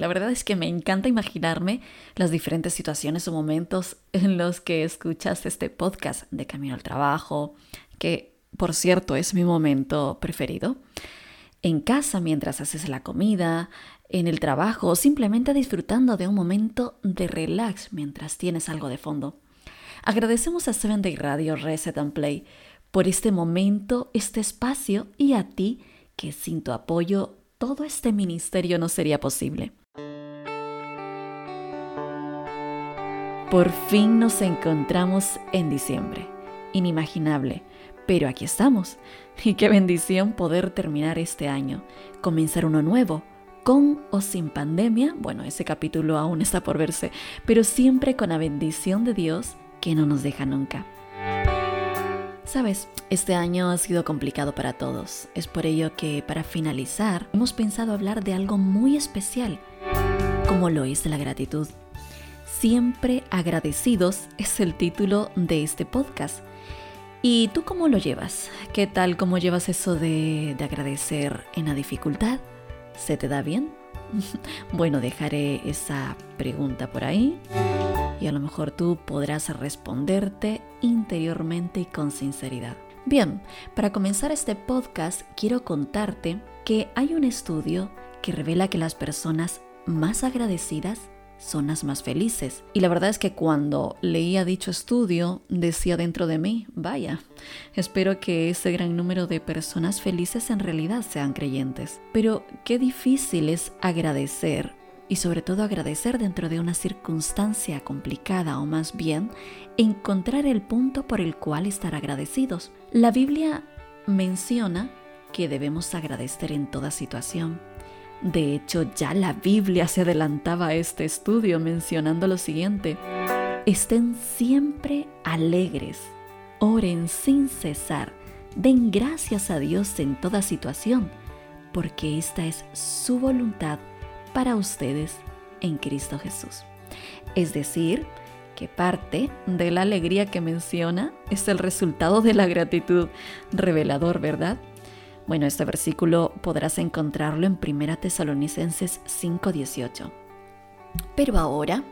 La verdad es que me encanta imaginarme las diferentes situaciones o momentos en los que escuchas este podcast de Camino al Trabajo, que por cierto es mi momento preferido, en casa mientras haces la comida, en el trabajo o simplemente disfrutando de un momento de relax mientras tienes algo de fondo. Agradecemos a Seven Day Radio Reset and Play por este momento, este espacio y a ti que sin tu apoyo todo este ministerio no sería posible. Por fin nos encontramos en diciembre. Inimaginable, pero aquí estamos. Y qué bendición poder terminar este año, comenzar uno nuevo, con o sin pandemia. Bueno, ese capítulo aún está por verse, pero siempre con la bendición de Dios que no nos deja nunca. Sabes, este año ha sido complicado para todos. Es por ello que para finalizar hemos pensado hablar de algo muy especial, como lo es la gratitud. Siempre agradecidos es el título de este podcast. ¿Y tú cómo lo llevas? ¿Qué tal cómo llevas eso de, de agradecer en la dificultad? ¿Se te da bien? bueno, dejaré esa pregunta por ahí y a lo mejor tú podrás responderte interiormente y con sinceridad. Bien, para comenzar este podcast quiero contarte que hay un estudio que revela que las personas más agradecidas son las más felices. Y la verdad es que cuando leía dicho estudio, decía dentro de mí, vaya, espero que ese gran número de personas felices en realidad sean creyentes. Pero qué difícil es agradecer y sobre todo agradecer dentro de una circunstancia complicada o más bien encontrar el punto por el cual estar agradecidos. La Biblia menciona que debemos agradecer en toda situación de hecho, ya la Biblia se adelantaba a este estudio mencionando lo siguiente. Estén siempre alegres, oren sin cesar, den gracias a Dios en toda situación, porque esta es su voluntad para ustedes en Cristo Jesús. Es decir, que parte de la alegría que menciona es el resultado de la gratitud revelador, ¿verdad? Bueno, este versículo podrás encontrarlo en 1 Tesalonicenses 5:18. Pero ahora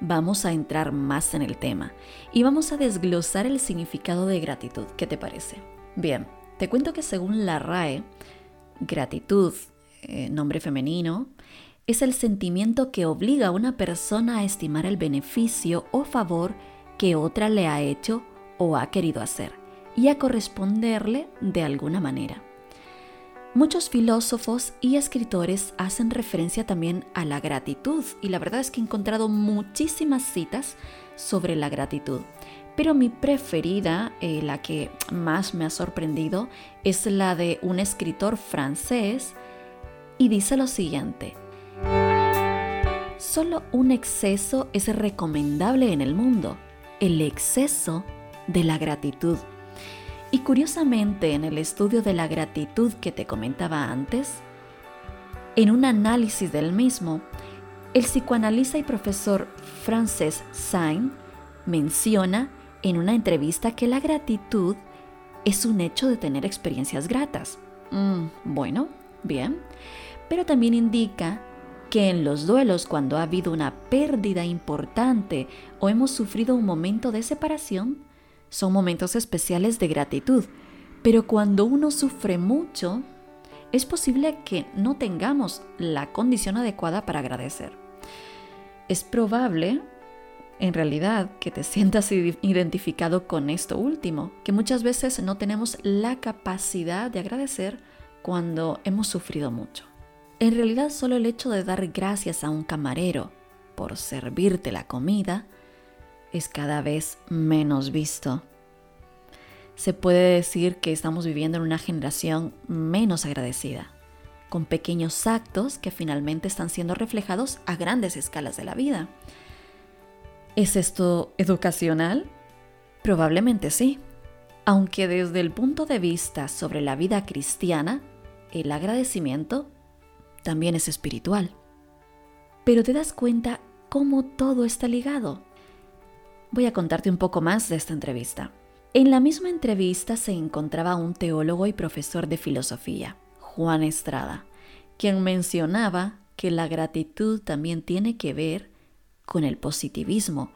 vamos a entrar más en el tema y vamos a desglosar el significado de gratitud. ¿Qué te parece? Bien, te cuento que según la RAE, gratitud, eh, nombre femenino, es el sentimiento que obliga a una persona a estimar el beneficio o favor que otra le ha hecho o ha querido hacer y a corresponderle de alguna manera. Muchos filósofos y escritores hacen referencia también a la gratitud y la verdad es que he encontrado muchísimas citas sobre la gratitud. Pero mi preferida, eh, la que más me ha sorprendido, es la de un escritor francés y dice lo siguiente. Solo un exceso es recomendable en el mundo, el exceso de la gratitud. Y curiosamente, en el estudio de la gratitud que te comentaba antes, en un análisis del mismo, el psicoanalista y profesor Frances Sain menciona en una entrevista que la gratitud es un hecho de tener experiencias gratas. Mm, bueno, bien, pero también indica que en los duelos cuando ha habido una pérdida importante o hemos sufrido un momento de separación, son momentos especiales de gratitud, pero cuando uno sufre mucho, es posible que no tengamos la condición adecuada para agradecer. Es probable, en realidad, que te sientas identificado con esto último, que muchas veces no tenemos la capacidad de agradecer cuando hemos sufrido mucho. En realidad, solo el hecho de dar gracias a un camarero por servirte la comida es cada vez menos visto. Se puede decir que estamos viviendo en una generación menos agradecida, con pequeños actos que finalmente están siendo reflejados a grandes escalas de la vida. ¿Es esto educacional? Probablemente sí, aunque desde el punto de vista sobre la vida cristiana, el agradecimiento también es espiritual. Pero te das cuenta cómo todo está ligado voy a contarte un poco más de esta entrevista. En la misma entrevista se encontraba un teólogo y profesor de filosofía, Juan Estrada, quien mencionaba que la gratitud también tiene que ver con el positivismo,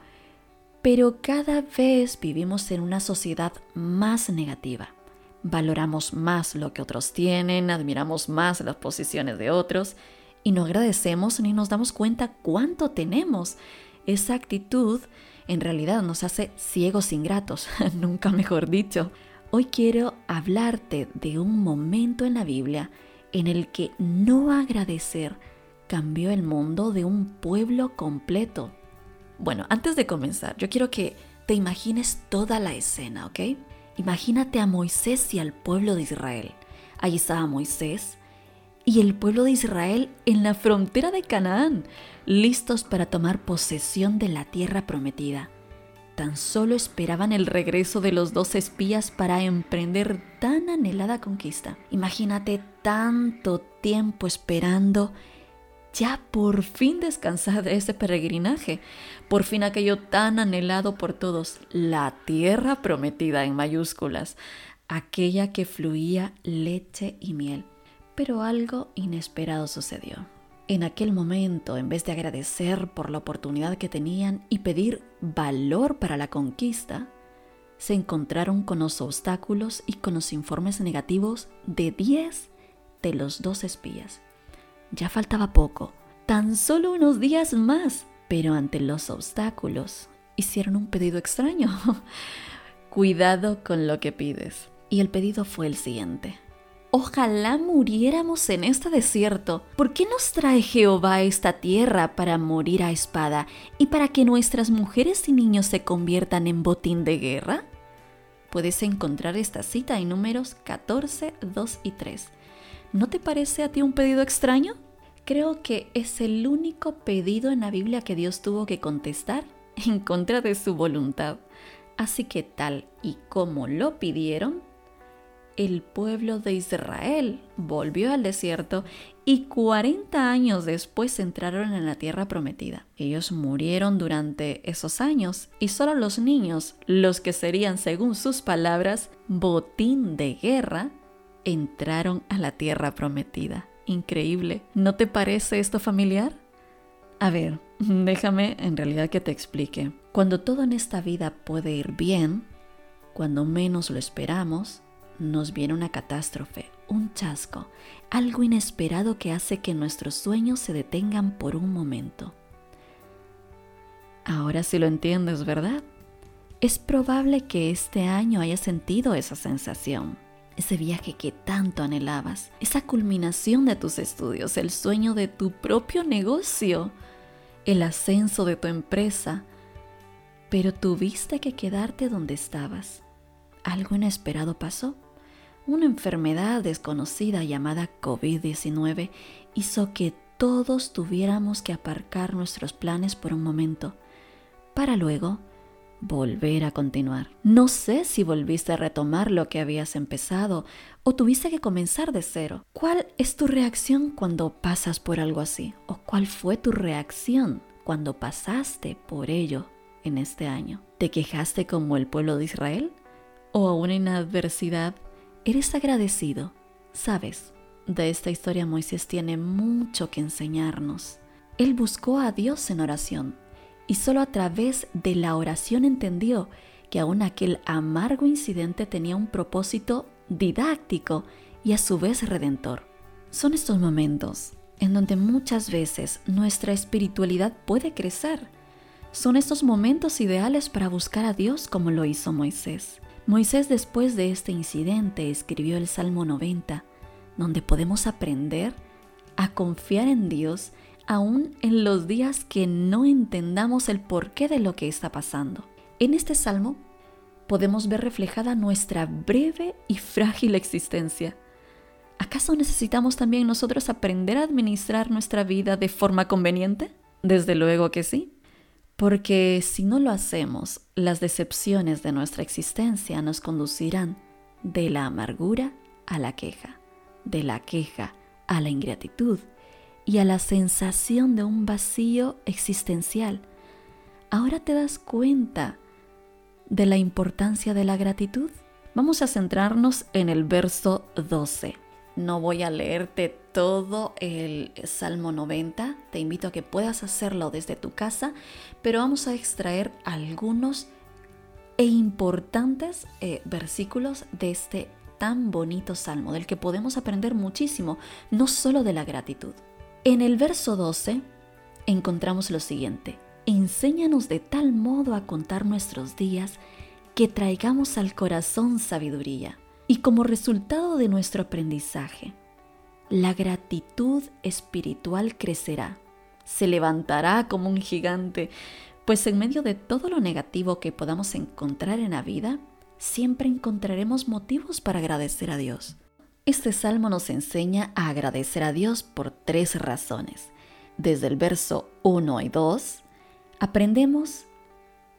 pero cada vez vivimos en una sociedad más negativa. Valoramos más lo que otros tienen, admiramos más las posiciones de otros y no agradecemos ni nos damos cuenta cuánto tenemos. Esa actitud en realidad nos hace ciegos ingratos, nunca mejor dicho. Hoy quiero hablarte de un momento en la Biblia en el que no agradecer cambió el mundo de un pueblo completo. Bueno, antes de comenzar, yo quiero que te imagines toda la escena, ¿ok? Imagínate a Moisés y al pueblo de Israel. Allí estaba Moisés y el pueblo de Israel en la frontera de Canaán, listos para tomar posesión de la tierra prometida. Tan solo esperaban el regreso de los dos espías para emprender tan anhelada conquista. Imagínate tanto tiempo esperando ya por fin descansar de ese peregrinaje, por fin aquello tan anhelado por todos, la tierra prometida en mayúsculas, aquella que fluía leche y miel. Pero algo inesperado sucedió. En aquel momento, en vez de agradecer por la oportunidad que tenían y pedir valor para la conquista, se encontraron con los obstáculos y con los informes negativos de 10 de los dos espías. Ya faltaba poco, tan solo unos días más, pero ante los obstáculos hicieron un pedido extraño. Cuidado con lo que pides. Y el pedido fue el siguiente. Ojalá muriéramos en este desierto. ¿Por qué nos trae Jehová a esta tierra para morir a espada y para que nuestras mujeres y niños se conviertan en botín de guerra? Puedes encontrar esta cita en números 14, 2 y 3. ¿No te parece a ti un pedido extraño? Creo que es el único pedido en la Biblia que Dios tuvo que contestar en contra de su voluntad. Así que tal y como lo pidieron, el pueblo de Israel volvió al desierto y 40 años después entraron en la tierra prometida. Ellos murieron durante esos años y solo los niños, los que serían según sus palabras botín de guerra, entraron a la tierra prometida. Increíble. ¿No te parece esto familiar? A ver, déjame en realidad que te explique. Cuando todo en esta vida puede ir bien, cuando menos lo esperamos, nos viene una catástrofe, un chasco, algo inesperado que hace que nuestros sueños se detengan por un momento. Ahora sí lo entiendes, ¿verdad? Es probable que este año hayas sentido esa sensación ese viaje que tanto anhelabas, esa culminación de tus estudios, el sueño de tu propio negocio, el ascenso de tu empresa, pero tuviste que quedarte donde estabas. Algo inesperado pasó. Una enfermedad desconocida llamada COVID-19 hizo que todos tuviéramos que aparcar nuestros planes por un momento, para luego volver a continuar. No sé si volviste a retomar lo que habías empezado o tuviste que comenzar de cero. ¿Cuál es tu reacción cuando pasas por algo así? ¿O cuál fue tu reacción cuando pasaste por ello en este año? ¿Te quejaste como el pueblo de Israel? ¿O aún en adversidad eres agradecido? Sabes, de esta historia Moisés tiene mucho que enseñarnos. Él buscó a Dios en oración y solo a través de la oración entendió que aún aquel amargo incidente tenía un propósito didáctico y a su vez redentor. Son estos momentos en donde muchas veces nuestra espiritualidad puede crecer. Son estos momentos ideales para buscar a Dios como lo hizo Moisés. Moisés después de este incidente escribió el Salmo 90, donde podemos aprender a confiar en Dios aún en los días que no entendamos el porqué de lo que está pasando. En este salmo podemos ver reflejada nuestra breve y frágil existencia. ¿Acaso necesitamos también nosotros aprender a administrar nuestra vida de forma conveniente? Desde luego que sí, porque si no lo hacemos, las decepciones de nuestra existencia nos conducirán de la amargura a la queja, de la queja a la ingratitud y a la sensación de un vacío existencial. ¿Ahora te das cuenta de la importancia de la gratitud? Vamos a centrarnos en el verso 12. No voy a leerte todo el Salmo 90. Te invito a que puedas hacerlo desde tu casa, pero vamos a extraer algunos e importantes eh, versículos de este tan bonito salmo, del que podemos aprender muchísimo, no solo de la gratitud. En el verso 12 encontramos lo siguiente, enséñanos de tal modo a contar nuestros días que traigamos al corazón sabiduría. Y como resultado de nuestro aprendizaje, la gratitud espiritual crecerá, se levantará como un gigante, pues en medio de todo lo negativo que podamos encontrar en la vida, siempre encontraremos motivos para agradecer a Dios. Este salmo nos enseña a agradecer a Dios por tres razones. Desde el verso 1 y 2, aprendemos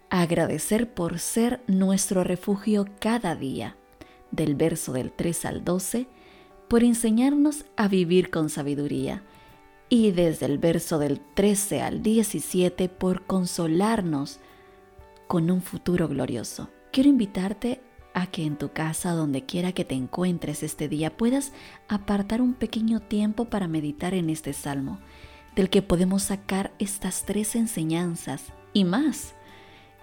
a agradecer por ser nuestro refugio cada día. Del verso del 3 al 12, por enseñarnos a vivir con sabiduría. Y desde el verso del 13 al 17, por consolarnos con un futuro glorioso. Quiero invitarte a que en tu casa, donde quiera que te encuentres este día, puedas apartar un pequeño tiempo para meditar en este salmo, del que podemos sacar estas tres enseñanzas y más,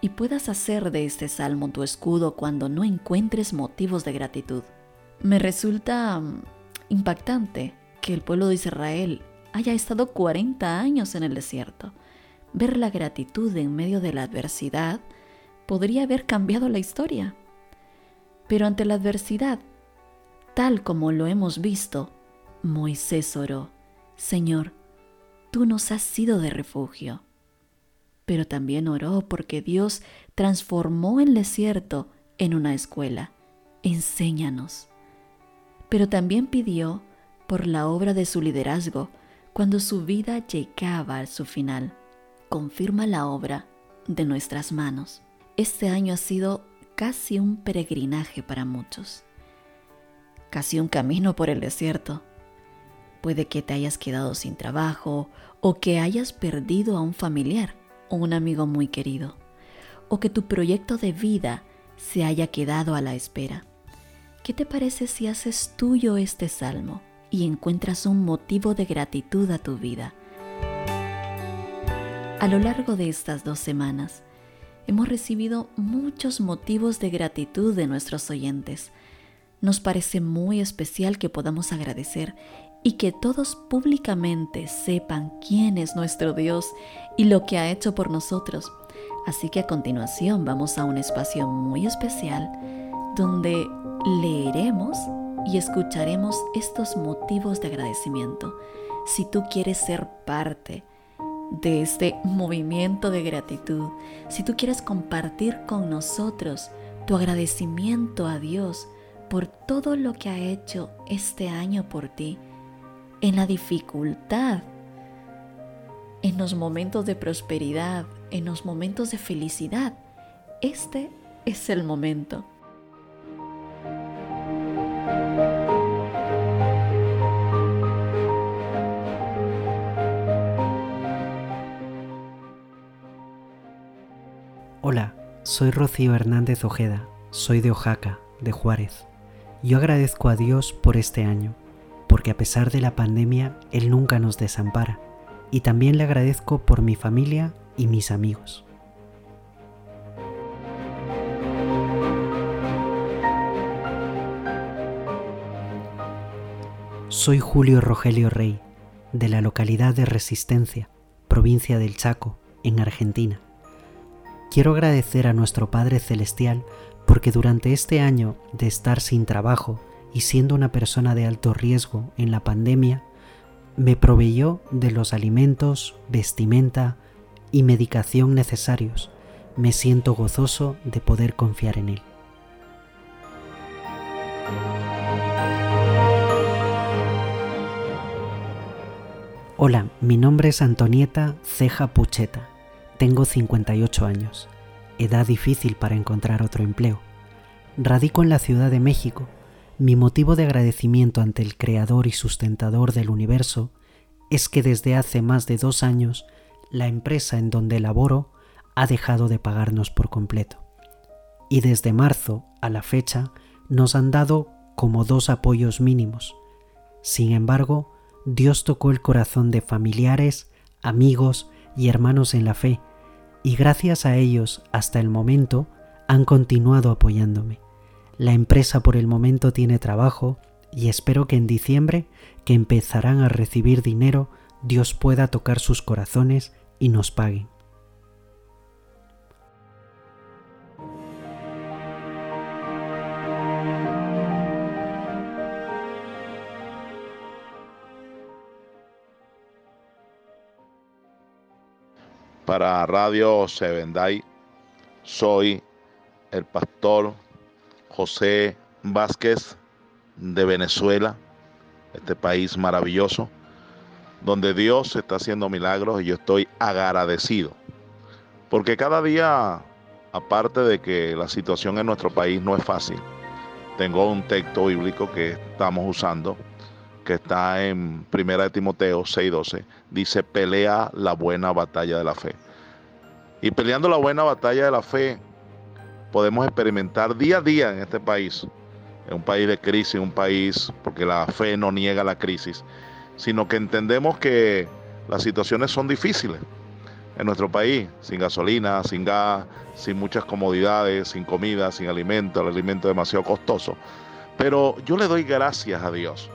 y puedas hacer de este salmo tu escudo cuando no encuentres motivos de gratitud. Me resulta impactante que el pueblo de Israel haya estado 40 años en el desierto. Ver la gratitud en medio de la adversidad podría haber cambiado la historia. Pero ante la adversidad, tal como lo hemos visto, Moisés oró, Señor, tú nos has sido de refugio. Pero también oró porque Dios transformó el desierto en una escuela. Enséñanos pero también pidió por la obra de su liderazgo cuando su vida llegaba a su final. Confirma la obra de nuestras manos. Este año ha sido casi un peregrinaje para muchos, casi un camino por el desierto. Puede que te hayas quedado sin trabajo o que hayas perdido a un familiar o un amigo muy querido, o que tu proyecto de vida se haya quedado a la espera. ¿Qué te parece si haces tuyo este salmo y encuentras un motivo de gratitud a tu vida? A lo largo de estas dos semanas, hemos recibido muchos motivos de gratitud de nuestros oyentes. Nos parece muy especial que podamos agradecer y que todos públicamente sepan quién es nuestro Dios y lo que ha hecho por nosotros. Así que a continuación vamos a un espacio muy especial donde leeremos y escucharemos estos motivos de agradecimiento. Si tú quieres ser parte de este movimiento de gratitud, si tú quieres compartir con nosotros tu agradecimiento a Dios por todo lo que ha hecho este año por ti, en la dificultad, en los momentos de prosperidad, en los momentos de felicidad, este es el momento. Soy Rocío Hernández Ojeda, soy de Oaxaca, de Juárez. Yo agradezco a Dios por este año, porque a pesar de la pandemia, Él nunca nos desampara, y también le agradezco por mi familia y mis amigos. Soy Julio Rogelio Rey, de la localidad de Resistencia, provincia del Chaco, en Argentina. Quiero agradecer a nuestro Padre Celestial porque durante este año de estar sin trabajo y siendo una persona de alto riesgo en la pandemia, me proveyó de los alimentos, vestimenta y medicación necesarios. Me siento gozoso de poder confiar en Él. Hola, mi nombre es Antonieta Ceja Pucheta tengo 58 años, edad difícil para encontrar otro empleo. Radico en la Ciudad de México. Mi motivo de agradecimiento ante el Creador y sustentador del universo es que desde hace más de dos años la empresa en donde laboro ha dejado de pagarnos por completo. Y desde marzo a la fecha nos han dado como dos apoyos mínimos. Sin embargo, Dios tocó el corazón de familiares, amigos y hermanos en la fe, y gracias a ellos hasta el momento han continuado apoyándome. La empresa por el momento tiene trabajo y espero que en diciembre, que empezarán a recibir dinero, Dios pueda tocar sus corazones y nos paguen. Para Radio Sevenday soy el pastor José Vázquez de Venezuela, este país maravilloso, donde Dios está haciendo milagros y yo estoy agradecido. Porque cada día, aparte de que la situación en nuestro país no es fácil, tengo un texto bíblico que estamos usando, que está en Primera de Timoteo 6:12, dice, pelea la buena batalla de la fe. Y peleando la buena batalla de la fe, podemos experimentar día a día en este país, en un país de crisis, un país, porque la fe no niega la crisis, sino que entendemos que las situaciones son difíciles en nuestro país, sin gasolina, sin gas, sin muchas comodidades, sin comida, sin alimento, el alimento demasiado costoso. Pero yo le doy gracias a Dios,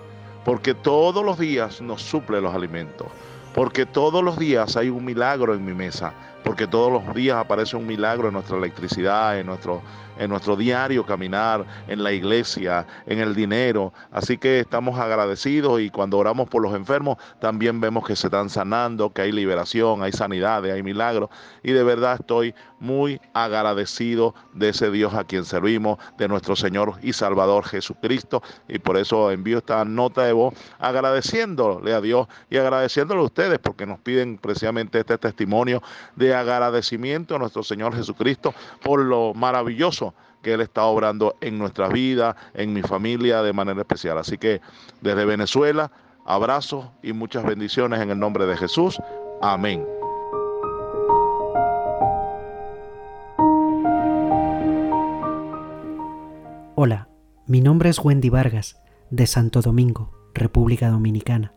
porque todos los días nos suple los alimentos, porque todos los días hay un milagro en mi mesa, porque todos los días aparece un milagro en nuestra electricidad, en nuestro, en nuestro diario caminar, en la iglesia, en el dinero. Así que estamos agradecidos y cuando oramos por los enfermos también vemos que se están sanando, que hay liberación, hay sanidades, hay milagros. Y de verdad estoy muy agradecido de ese Dios a quien servimos, de nuestro Señor y Salvador Jesucristo. Y por eso envío esta nota de voz agradeciéndole a Dios y agradeciéndole a ustedes porque nos piden precisamente este testimonio de agradecimiento a nuestro Señor Jesucristo por lo maravilloso que Él está obrando en nuestra vida, en mi familia de manera especial. Así que desde Venezuela, abrazos y muchas bendiciones en el nombre de Jesús. Amén. Hola, mi nombre es Wendy Vargas, de Santo Domingo, República Dominicana.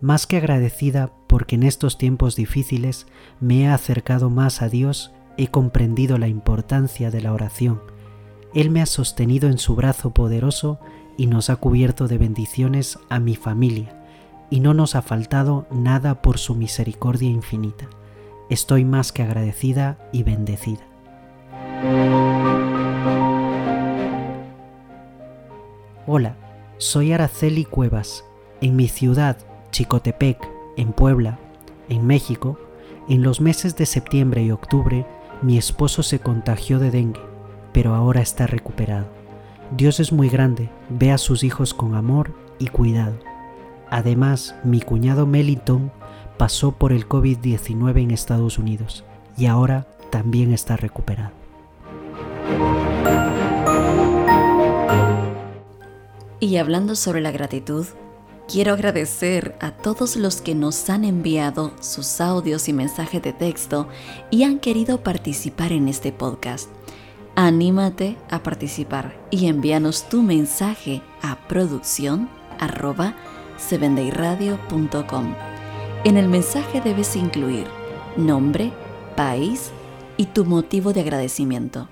Más que agradecida porque en estos tiempos difíciles me he acercado más a Dios, he comprendido la importancia de la oración. Él me ha sostenido en su brazo poderoso y nos ha cubierto de bendiciones a mi familia, y no nos ha faltado nada por su misericordia infinita. Estoy más que agradecida y bendecida. Hola, soy Araceli Cuevas. En mi ciudad, Chicotepec, en Puebla, en México, en los meses de septiembre y octubre, mi esposo se contagió de dengue, pero ahora está recuperado. Dios es muy grande, ve a sus hijos con amor y cuidado. Además, mi cuñado Meliton pasó por el COVID-19 en Estados Unidos y ahora también está recuperado. Y hablando sobre la gratitud, quiero agradecer a todos los que nos han enviado sus audios y mensajes de texto y han querido participar en este podcast. Anímate a participar y envíanos tu mensaje a producción En el mensaje debes incluir nombre, país y tu motivo de agradecimiento.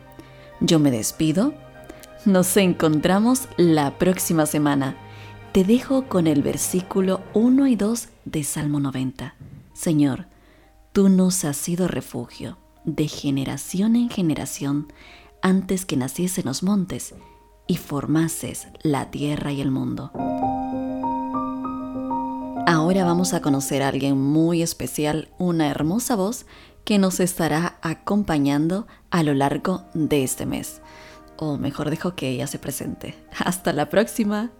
Yo me despido nos encontramos la próxima semana. Te dejo con el versículo 1 y 2 de Salmo 90. Señor, tú nos has sido refugio de generación en generación antes que naciesen los montes y formases la tierra y el mundo. Ahora vamos a conocer a alguien muy especial, una hermosa voz que nos estará acompañando a lo largo de este mes o mejor dejo que ella se presente. Hasta la próxima.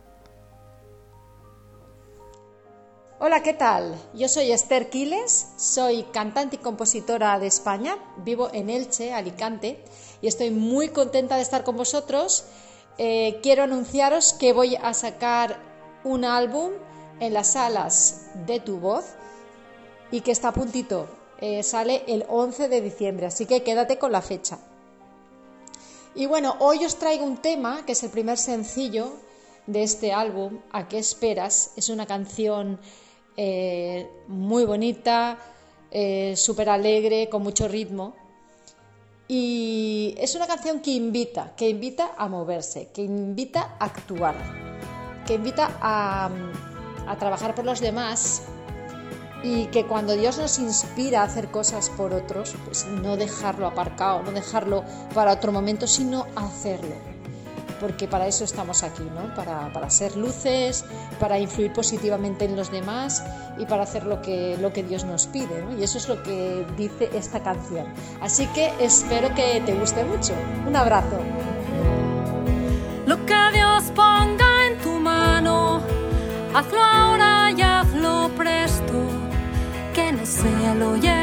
Hola, ¿qué tal? Yo soy Esther Quiles, soy cantante y compositora de España, vivo en Elche, Alicante, y estoy muy contenta de estar con vosotros. Eh, quiero anunciaros que voy a sacar un álbum en las salas de tu voz y que está a puntito. Eh, sale el 11 de diciembre, así que quédate con la fecha. Y bueno, hoy os traigo un tema que es el primer sencillo de este álbum, ¿A qué esperas? Es una canción eh, muy bonita, súper alegre, con mucho ritmo. Y es una canción que invita, que invita a moverse, que invita a actuar, que invita a, a trabajar por los demás y que cuando Dios nos inspira a hacer cosas por otros, pues no dejarlo aparcado, no dejarlo para otro momento, sino hacerlo porque para eso estamos aquí, ¿no? Para, para, ser luces, para influir positivamente en los demás y para hacer lo que, lo que Dios nos pide, ¿no? Y eso es lo que dice esta canción. Así que espero que te guste mucho. Un abrazo. Lo que Dios ponga en tu mano, hazlo ahora y hazlo presto, que no se lo lleve